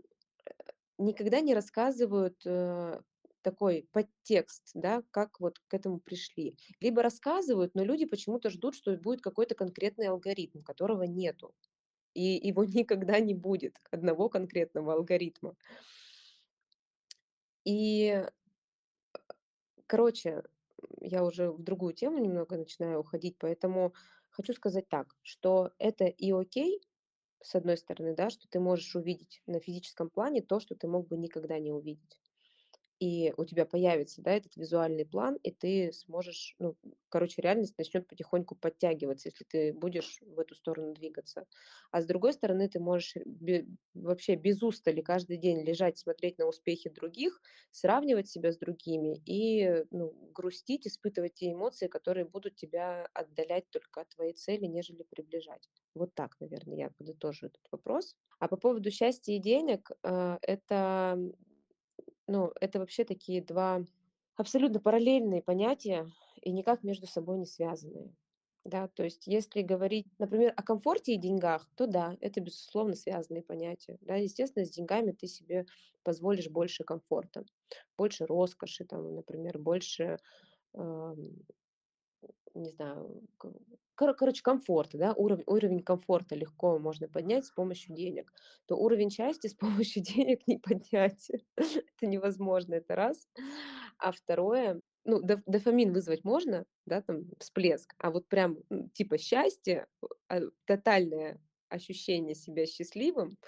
никогда не рассказывают, э, такой подтекст, да, как вот к этому пришли. Либо рассказывают, но люди почему-то ждут, что будет какой-то конкретный алгоритм, которого нету. И его никогда не будет, одного конкретного алгоритма. И, короче, я уже в другую тему немного начинаю уходить, поэтому хочу сказать так, что это и окей, с одной стороны, да, что ты можешь увидеть на физическом плане то, что ты мог бы никогда не увидеть. И у тебя появится, да, этот визуальный план, и ты сможешь, ну, короче, реальность начнёт потихоньку подтягиваться, если ты будешь в эту сторону двигаться. А с другой стороны, ты можешь бе вообще без устали каждый день лежать, смотреть на успехи других, сравнивать себя с другими и, ну, грустить, испытывать те эмоции, которые будут тебя отдалять только от твоей цели, нежели приближать. Вот так, наверно, я подытожу этот вопрос. А по поводу счастья и денег, э, это, ну, это вообще такие 2 абсолютно параллельные понятия и никак между собой не связанные. Да, то есть если говорить, например, о комфорте и деньгах, то да, это, безусловно, связанные понятия. Да, естественно, с деньгами ты себе позволишь больше комфорта, больше роскоши, там, например, больше, не знаю, короче, комфорта, да, уров уровень комфорта легко можно поднять с помощью денег. То уровень счастья с помощью денег не поднять. Это невозможно, это раз. А второе, ну, доф дофамин вызвать можно, да, там, всплеск, а вот прям, типа счастье, а, тотальное ощущение себя счастливым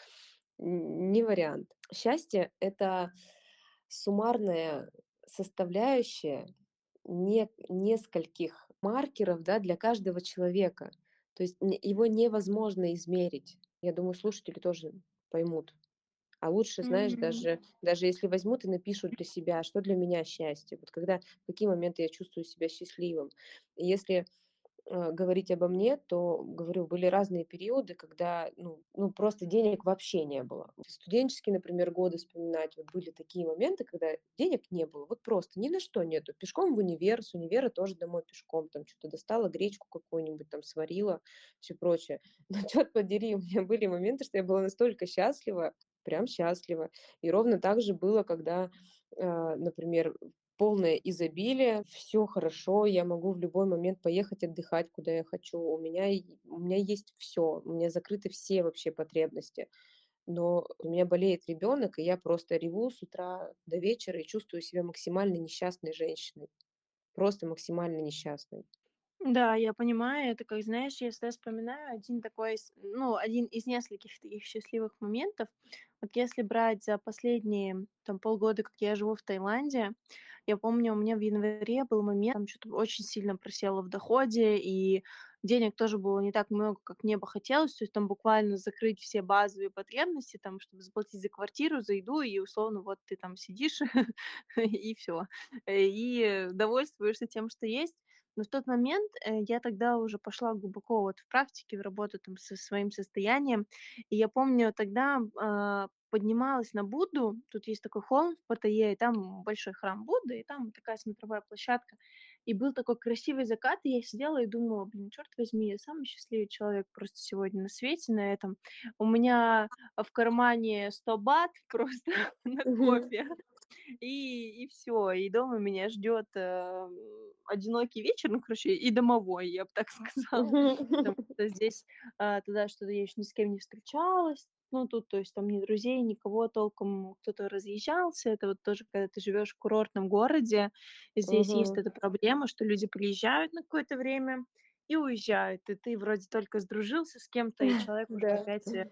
не вариант. Счастье- это суммарная составляющая не нескольких маркеров, да, для каждого человека. То есть его невозможно измерить. Я думаю, слушатели тоже поймут. А лучше, знаешь, Мгм. даже даже если возьмут и напишут для себя: "Что для меня счастье?" Вот когда, в какие моменты я чувствую себя счастливым. И если, говорить обо мне, то, говорю, были разные периоды, когда, ну ну, просто денег вообще не было. Студенческие, например, годы вспоминать, вот были такие моменты, когда денег не было, вот просто ни на что нету. Пешком в универ, с универа тоже домой пешком, там чё-то достала, гречку какую-нибудь там сварила, всё прочее. Но чёрт подери, у меня были моменты, что я была настолько счастлива, прям счастлива. И ровно так же было, когда, э, например, полное изобилие, всё хорошо, я могу в любой момент поехать отдыхать, куда я хочу. У меня у меня есть всё, у меня закрыты все вообще потребности. Но у меня болеет ребёнок, и я просто реву с утра до вечера и чувствую себя максимально несчастной женщиной. Просто максимально несчастной. Да, я понимаю, это как, знаешь, я всегда вспоминаю один такой ну, один из нескольких таких счастливых моментов. Вот если брать за последние, там, полгода, как я живу в Таиланде, я помню, у меня в январе был момент, там чё-то очень сильно просело в доходе, и денег тоже было не так много, как мне бы хотелось. То есть там буквально закрыть все базовые потребности, там, чтобы заплатить за квартиру, за еду, и условно вот ты там сидишь и всё. И довольствуешься тем, что есть. Но в тот момент, э, я тогда уже пошла глубоко вот в практике, в работу там со своим состоянием. И я помню, тогда, а, поднималась на Будду. Тут есть такой холм в Паттайе, и там большой храм Будды, и там такая смотровая площадка. И был такой красивый закат, и я сидела и думала: "Блин, чёрт возьми, я самый счастливый человек просто сегодня на свете на этом. У меня в кармане 100 бат просто на кофе, и и всё. И дома меня ждёт, э, одинокий вечер, ну, короче, и домовой, я б так сказала. Потому что здесь, а, туда что-то я ещё ни с кем не встречалась. Ну, тут, то есть там ни друзей, никого толком. Кто-то разъезжался. Это вот тоже, когда ты живёшь в курортном городе, здесь есть Мгм. эта проблема, что люди приезжают на какое-то время и уезжают. И ты вроде только сдружился с кем-то, и человек уже опять, э,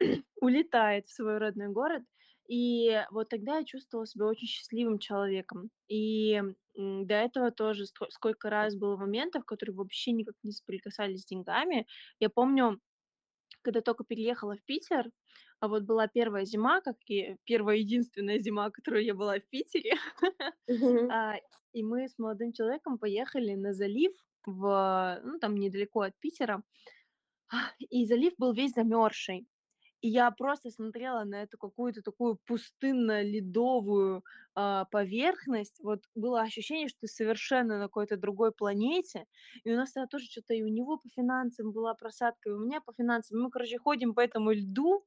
улетает в свой родной город. И вот тогда я чувствовала себя очень счастливым человеком. И, до этого тоже сколько раз было моментов, которые вообще никак не соприкасались с деньгами. Я помню, когда тока переехала в Питер, а вот была 1 зима, как и 1 единственная зима, которую я была в Питере. А, и мы с молодым человеком поехали на залив в ну, там недалеко от Питера. И залив был весь замёрзший. И я просто смотрела на эту какую-то такую пустынно-ледовую, а, поверхность. Вот было ощущение, что ты совершенно на какой-то другой планете. И у нас тогда тоже чё-то и у него по финансам была просадка, и у меня по финансам. Мы, короче, ходим по этому льду,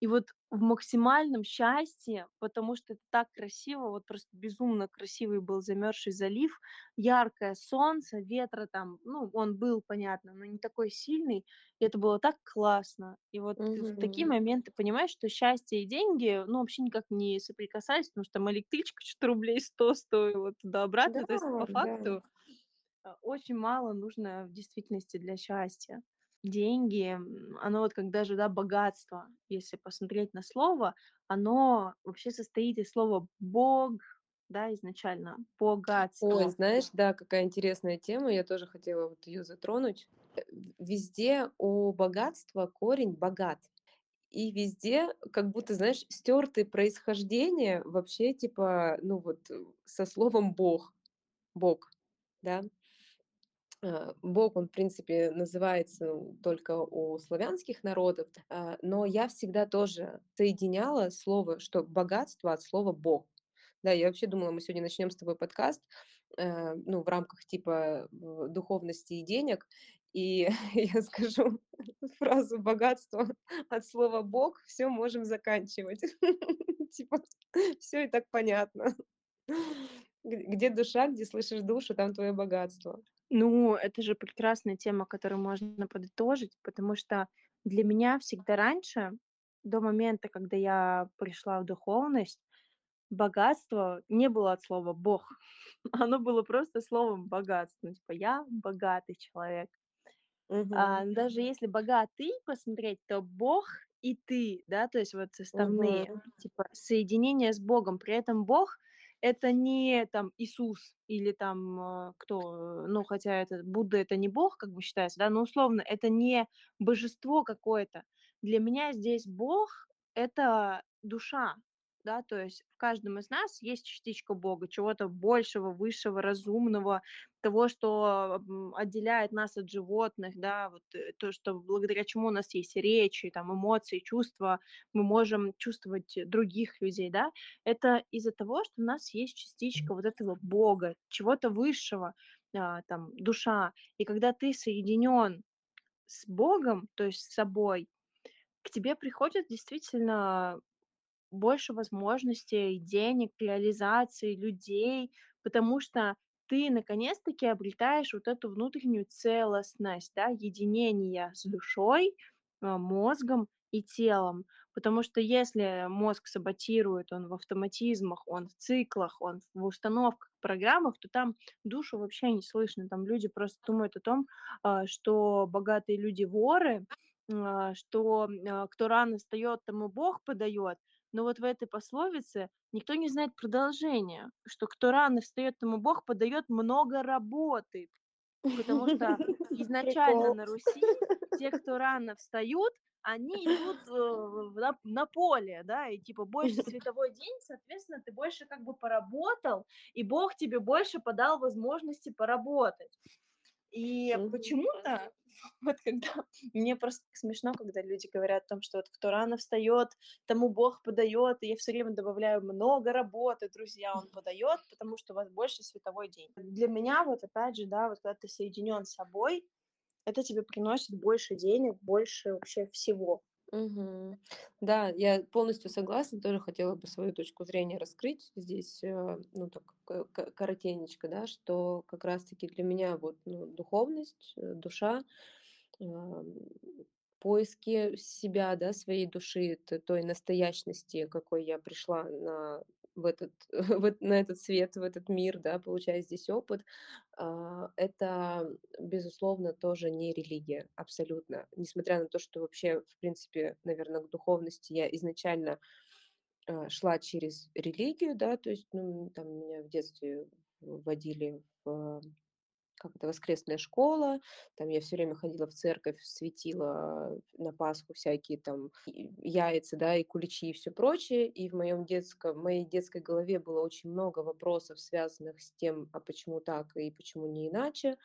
и вот в максимальном счастье, потому что это так красиво, вот просто безумно красивый был замёрзший залив, яркое солнце, ветра там, ну, он был, понятно, но не такой сильный. И это было так классно. И вот в такие моменты понимаешь, что счастье и деньги, ну, вообще никак не соприкасались, потому что там электричка чё-то рублей 100 стоила Да, туда-обратно. То есть по да. факту, а, очень мало нужно в действительности для счастья. Деньги, оно вот как даже, да, богатство, если посмотреть на слово, оно вообще состоит из слова "бог", да, изначально, Ой, богатство. знаешь, да, какая интересная тема, я тоже хотела вот её затронуть. Э, везде у богатства корень "богат", и везде как будто, знаешь, стёрты происхождение вообще, типа, ну вот, э, со словом "бог", бог, да. Э, бог, он, в принципе, называется только у славянских народов, а, но я всегда тоже соединяла слово, что богатство от слова "бог". Да, я вообще думала, мы сегодня начнём с тобой подкаст, э, ну, в рамках типа, духовности и денег, и я скажу фразу: "Богатство от слова "бог", всё, можем заканчивать". Типа всё и так понятно. Где душа, где слышишь душу, там твоё богатство. Ну, это же прекрасная тема, которую можно подытожить, потому что для меня всегда раньше, до момента, когда я пришла в духовность, богатство не было от слова "бог", оно было просто словом "богатство". Типа я богатый человек. А, Мгм. даже если богатый посмотреть, то Бог и ты, да, то есть вот составные, Мгм. типа соединение с Богом. При этом Бог- это не там Иисус или там, а, кто, ну, хотя это Будда- это не Бог, как бы считается, да, но условно это не божество какое-то. Для меня здесь Бог- это душа, да, то есть в каждом из нас есть частичка Бога, чего-то большего, высшего, разумного, того, что, отделяет нас от животных, да, вот, э, то, что благодаря чему у нас есть речь и там эмоции, чувства, мы можем чувствовать других людей, да. Это из-за того, что у нас есть частичка вот этого Бога, чего-то высшего, а, там, душа. И когда ты соединён с Богом, то есть с собой, к тебе приходит действительно больше возможностей, денег, реализации, людей, потому что ты наконец-таки обретаешь вот эту внутреннюю целостность, да, единение с душой, а, мозгом и телом. Потому что если мозг саботирует, он в автоматизмах, он в циклах, он в установках, программах, то там душу вообще не слышно. Там люди просто думают о том, а, что богатые люди- воры, а, что, а, кто рано встаёт, тому Бог подаёт. Но вот в этой пословице никто не знает продолжения, что кто рано встаёт, тому Бог подаёт много работы. Потому что изначально на Руси те, кто рано встают, они идут, э, на на поле, да, и типа больше световой день, соответственно, ты больше как бы поработал, и Бог тебе больше подал возможности поработать. И Мгм. почему-то, вот когда мне просто смешно, когда люди говорят о том, что вот кто рано встает, тому Бог подает, и я все время добавляю много работы, друзья, он подает, потому что у вас больше световой день. Для меня вот опять же, да, вот когда ты соединен с собой, это тебе приносит больше денег, больше вообще всего. Мгм. Да, я полностью согласна, тоже хотела бы свою точку зрения раскрыть здесь, э, ну, так, к- коротенечко, да, что как раз-таки для меня вот, ну, духовность, э, душа, ам, поиски себя, да, своей души, той настоящности, какой я пришла на в этот, в на этот свет, в этот мир, да, получая здесь опыт, а, это, безусловно, тоже не религия, абсолютно. Несмотря на то, что вообще, в принципе, наверное, к духовности я изначально а, шла через религию, да, то есть, ну, там меня в детстве вводили в как это, воскресная школа, там я все время ходила в церковь, светила на Пасху всякие там яйца, да, и куличи и все прочее. И в моем детском, в моей детской голове было очень много вопросов, связанных с тем, а почему так и почему не иначе.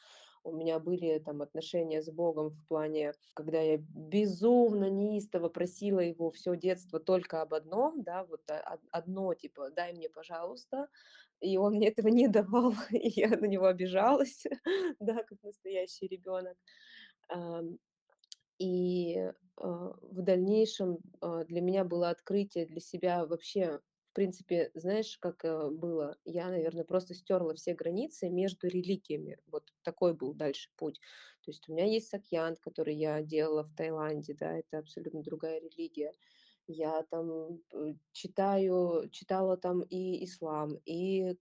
У меня были там отношения с Богом в плане, когда я безумно неистово просила его все детство только об одном, да, вот од- одно, типа, дай мне, пожалуйста, и он мне этого не давал, и я на него обижалась, да, как настоящий ребенок. И а, в дальнейшем а, для меня было открытие для себя вообще, в принципе, знаешь, как э, было? Я, наверное, просто стерла все границы между религиями. Вот такой был дальше путь. То есть у меня есть сакьянт, который я делала в Таиланде, да, это абсолютно другая религия. Я там п читаю читала там и ислам, и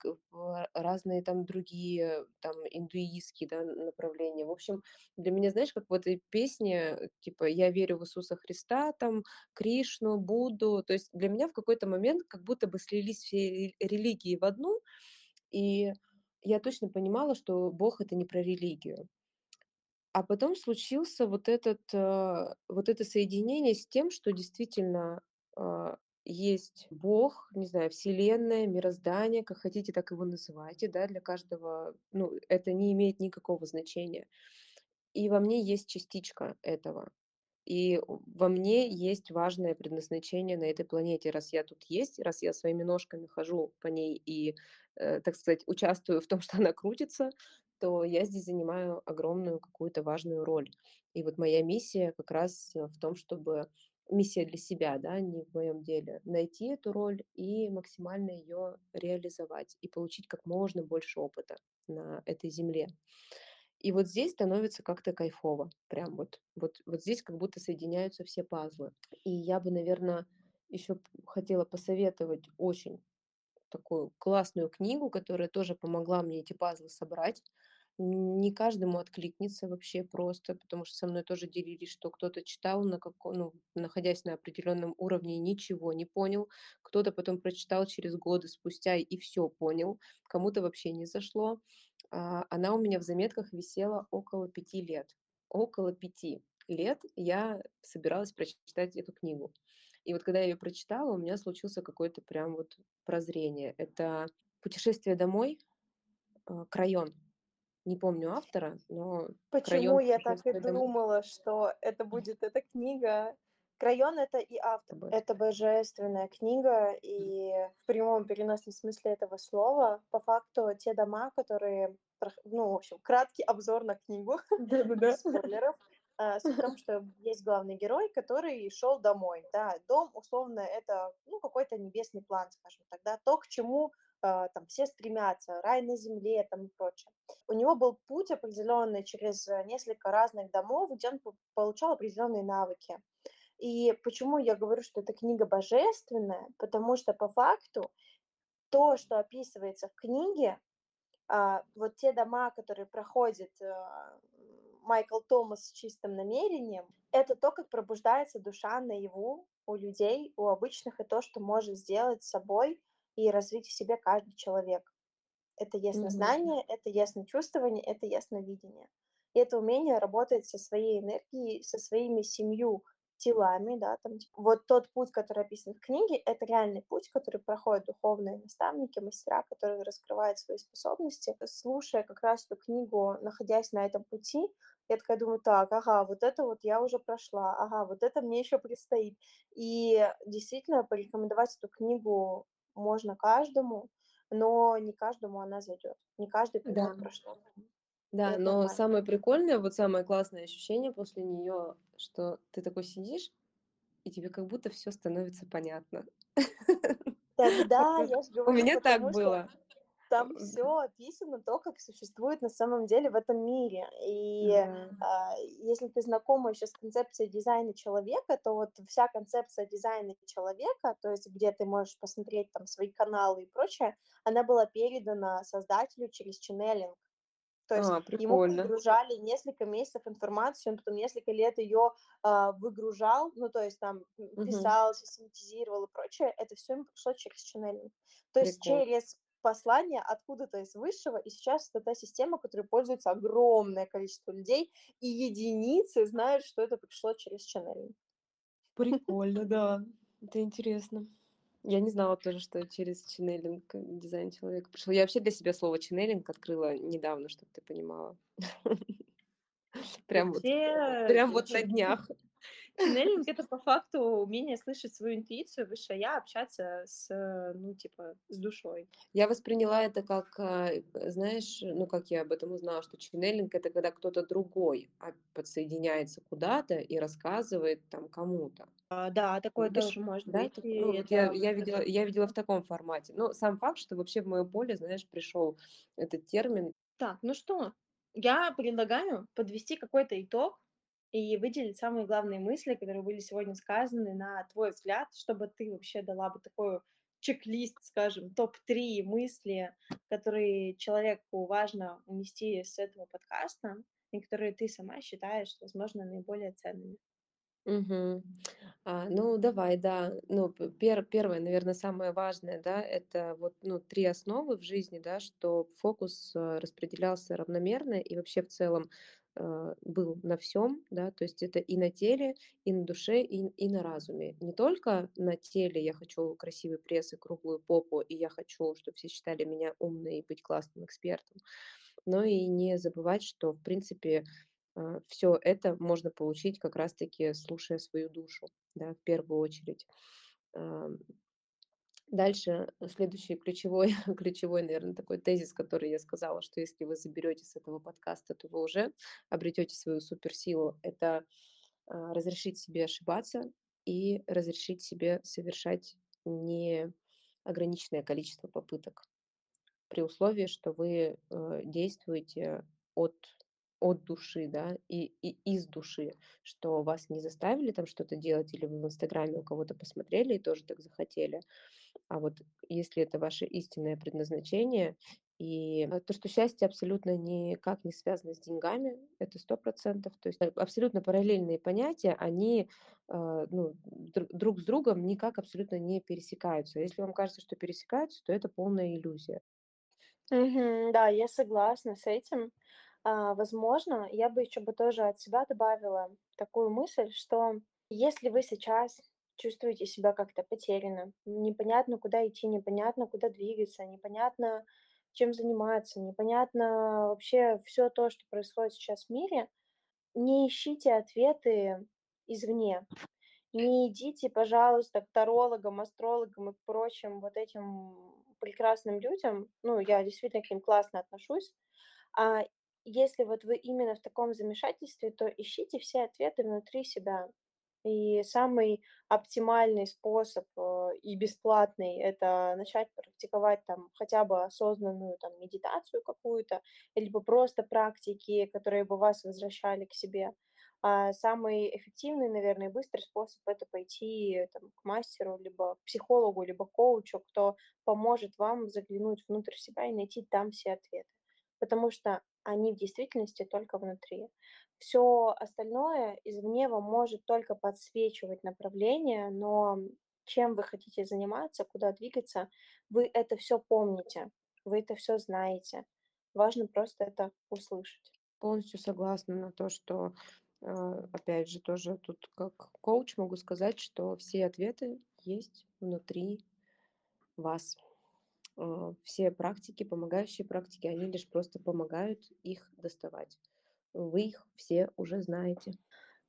разные там другие, там индуистские, да, направления. В общем, для меня, знаешь, как в этой песне, типа "Я верю в Иисуса Христа", там, Кришну, Будду. То есть для меня в какой-то момент как будто бы слились все ре религии в одну, и я точно понимала, что Бог- это не про религию. А потом случился вот этот, а, вот это соединение с тем, что действительно, а, есть Бог, не знаю, Вселенная, мироздание, как хотите, так его называйте, да, для каждого, ну, это не имеет никакого значения. И во мне есть частичка этого. И во мне есть важное предназначение на этой планете. Раз я тут есть, раз я своими ножками хожу по ней и, э, так сказать, участвую в том, что она крутится, то я здесь занимаю огромную какую-то важную роль. И вот моя миссия как раз э, в том, чтобы миссия для себя, да, не в моем деле, найти эту роль и максимально ее реализовать и получить как можно больше опыта на этой земле. И вот здесь становится как-то кайфово. Прям вот, вот, вот здесь как будто соединяются все пазлы. И я бы, наверное, еще хотела посоветовать очень такую классную книгу, которая тоже помогла мне эти пазлы собрать. Не каждому откликнется вообще просто, потому что со мной тоже делились, что кто-то читал, на како ну, находясь на определенном уровне, ничего не понял. Кто-то потом прочитал через годы спустя и все понял. Кому-то вообще не зашло. А, она у меня в заметках висела около пяти лет. Около пяти лет я собиралась прочитать эту книгу. И вот когда я ее прочитала, у меня случился какое-то прям вот прозрение. Это "Путешествие домой", э, Крайон. Не помню автора, но Почему Крайон я так и думала, что это будет эта книга? "Крайон"- это и автор. Это божественная книга, и в прямом переносном смысле этого слова. По факту те дома, которые ну, в общем, краткий обзор на книгу, без спойлеров. А, в том, что есть главный герой, который шел домой, да. Дом, условно, это, ну, какой-то небесный план, скажем так, да. То, к чему, там все стремятся, рай на земле там и прочее. У него был путь определенный через, э, несколько разных домов, где он получал определенные навыки. И почему я говорю, что эта книга божественная? Потому что по факту то, что описывается в книге, а, вот те дома, которые проходит, а, Майкл Томас с чистым намерением, это то, как пробуждается душа наяву у людей, у обычных, и то, что может сделать с собой и развить в себе каждый человек. Это яснознание, это ясночувствование, это ясновидение. И это умение работать со своей энергией, со своими семью телами, да, там, типа, вот тот путь, который описан в книге, это реальный путь, который проходят духовные наставники, мастера, которые раскрывают свои способности. Слушая как раз эту книгу, находясь на этом пути, я такая думаю, так, ага, вот это вот я уже прошла, ага, вот это мне еще предстоит. И действительно порекомендовать эту книгу можно каждому, но не каждому она зайдет, не каждый Да. поймет, про что Да, это но нормально. самое прикольное, вот самое классное ощущение после нее, что ты такой сидишь, и тебе как будто все становится понятно. Тогда я ж у меня так потому что было. Там все описано, то, как существует на самом деле в этом мире. И, Да. а, если ты знакома еще с концепцией дизайна человека, то вот вся концепция дизайна человека, то есть где ты можешь посмотреть там свои каналы и прочее, она была передана создателю через ченнелинг. То есть А, ему подгружали несколько месяцев информацию, он потом несколько лет ее а, выгружал, ну, то есть там писал, систематизировал и прочее, это все ему пришло через ченнелинг. То есть Прикол. через послание откуда-то из высшего, и сейчас это та система, которой пользуется огромное количество людей, и единицы знают, что это пришло через ченнелинг. Прикольно, да. Это интересно. Я не знала тоже, что через ченнелинг дизайн человека пришел. Я вообще для себя слово ченнелинг открыла недавно, чтобы ты понимала. Прям вот, прям вот на днях. Ченнелинг это по факту умение слышать свою интуицию, высшее я, общаться с, э, ну, типа, с душой. Я восприняла это как, э, знаешь, ну, как я об этом узнала, что ченнелинг- это когда кто-то другой, подсоединяется куда-то и рассказывает там кому-то. А, да, такое Видишь, тоже может да, быть, и ну, вот я это я видела я видела в таком формате. Но сам факт, что вообще в моё поле, знаешь, пришел этот термин. Так, ну что, я предлагаю подвести какой-то итог и выделить самые главные мысли, которые были сегодня сказаны, на твой взгляд, чтобы ты вообще дала бы такой чек-лист, скажем, топ-3 мысли, которые человеку важно унести с этого подкаста, и которые ты сама считаешь, возможно, наиболее ценными. Мгм. А, ну, давай, да. Ну, пер первое, наверно, самое важное, да, это вот, ну, 3 основы в жизни, да, что фокус, э, распределялся равномерно и вообще в целом, был на всем, да. То есть это и на теле, и на душе, и и на разуме. Не только на теле я хочу красивый пресс и круглую попу, и я хочу, чтобы все считали меня умной и быть классным экспертом, но и не забывать, что, в принципе, все это можно получить как раз таки слушая свою душу, да, в первую очередь. Дальше, э, следующий ключевой ключевой, наверно, такой тезис, который я сказала, что если вы заберете с этого подкаста, то вы уже обретете свою суперсилу. Это, а, разрешить себе ошибаться и разрешить себе совершать неограниченное количество попыток. При условии, что вы, э, действуете от от души, да, и и из души, что вас не заставили там что-то делать, или вы в "Инстаграме" у кого-то посмотрели и тоже так захотели. А вот если это ваше истинное предназначение, и, э, то, что счастье абсолютно никак не связано с деньгами, это 100 То есть, э, абсолютно параллельные понятия, они, э, ну, дру друг с другом никак абсолютно не пересекаются. Если вам кажется, что пересекаются, то это полная иллюзия. Мгм. Да, я согласна с этим. А, возможно, я бы еще бы тоже от себя добавила такую мысль, что если вы сейчас чувствуете себя как-то потерянно, непонятно, куда идти, непонятно, куда двигаться, непонятно, чем заниматься, непонятно вообще все то, что происходит сейчас в мире, не ищите ответы извне. Не идите, пожалуйста, к тарологам, астрологам и прочим вот этим прекрасным людям. Ну, я действительно к ним классно отношусь. А если вот вы именно в таком замешательстве, то ищите все ответы внутри себя. И самый оптимальный способ э, и бесплатный– это начать практиковать там хотя бы осознанную там медитацию какую-то, либо просто практики, которые бы вас возвращали к себе. А самый эффективный, наверное, быстрый способ– это пойти там, к мастеру, либо к психологу, либо коучу, кто поможет вам заглянуть внутрь себя и найти там все ответы. Потому что они в действительности только внутри. Все остальное извне вам может только подсвечивать направление, но чем вы хотите заниматься, куда двигаться, вы это все помните. вы это все знаете. Важно просто это услышать. Полностью согласна на то, что, э, опять же, тоже тут как коуч могу сказать, что все ответы есть внутри вас. Э, все практики, помогающие практики, они лишь просто помогают их доставать. Вы их все уже знаете.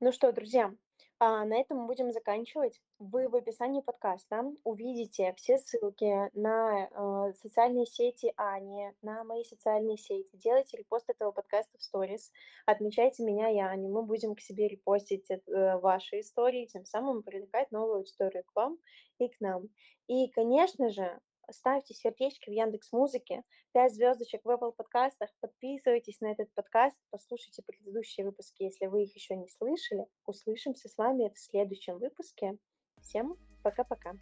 Ну что, друзья, а, на этом мы будем заканчивать. Вы в описании подкаста увидите все ссылки на э, социальные сети Ани, на мои социальные сети. Делайте репост этого подкаста в сторис, отмечайте меня и Аню. Мы будем к себе репостить э, ваши истории, тем самым привлекать новую аудиторию к вам и к нам. И, конечно же, ставьте сердечки в Яндекс Музыке, 5 звездочек в Apple подкастах, подписывайтесь на этот подкаст, послушайте предыдущие выпуски, если вы их еще не слышали. Услышимся с вами в следующем выпуске. Всем пока-пока.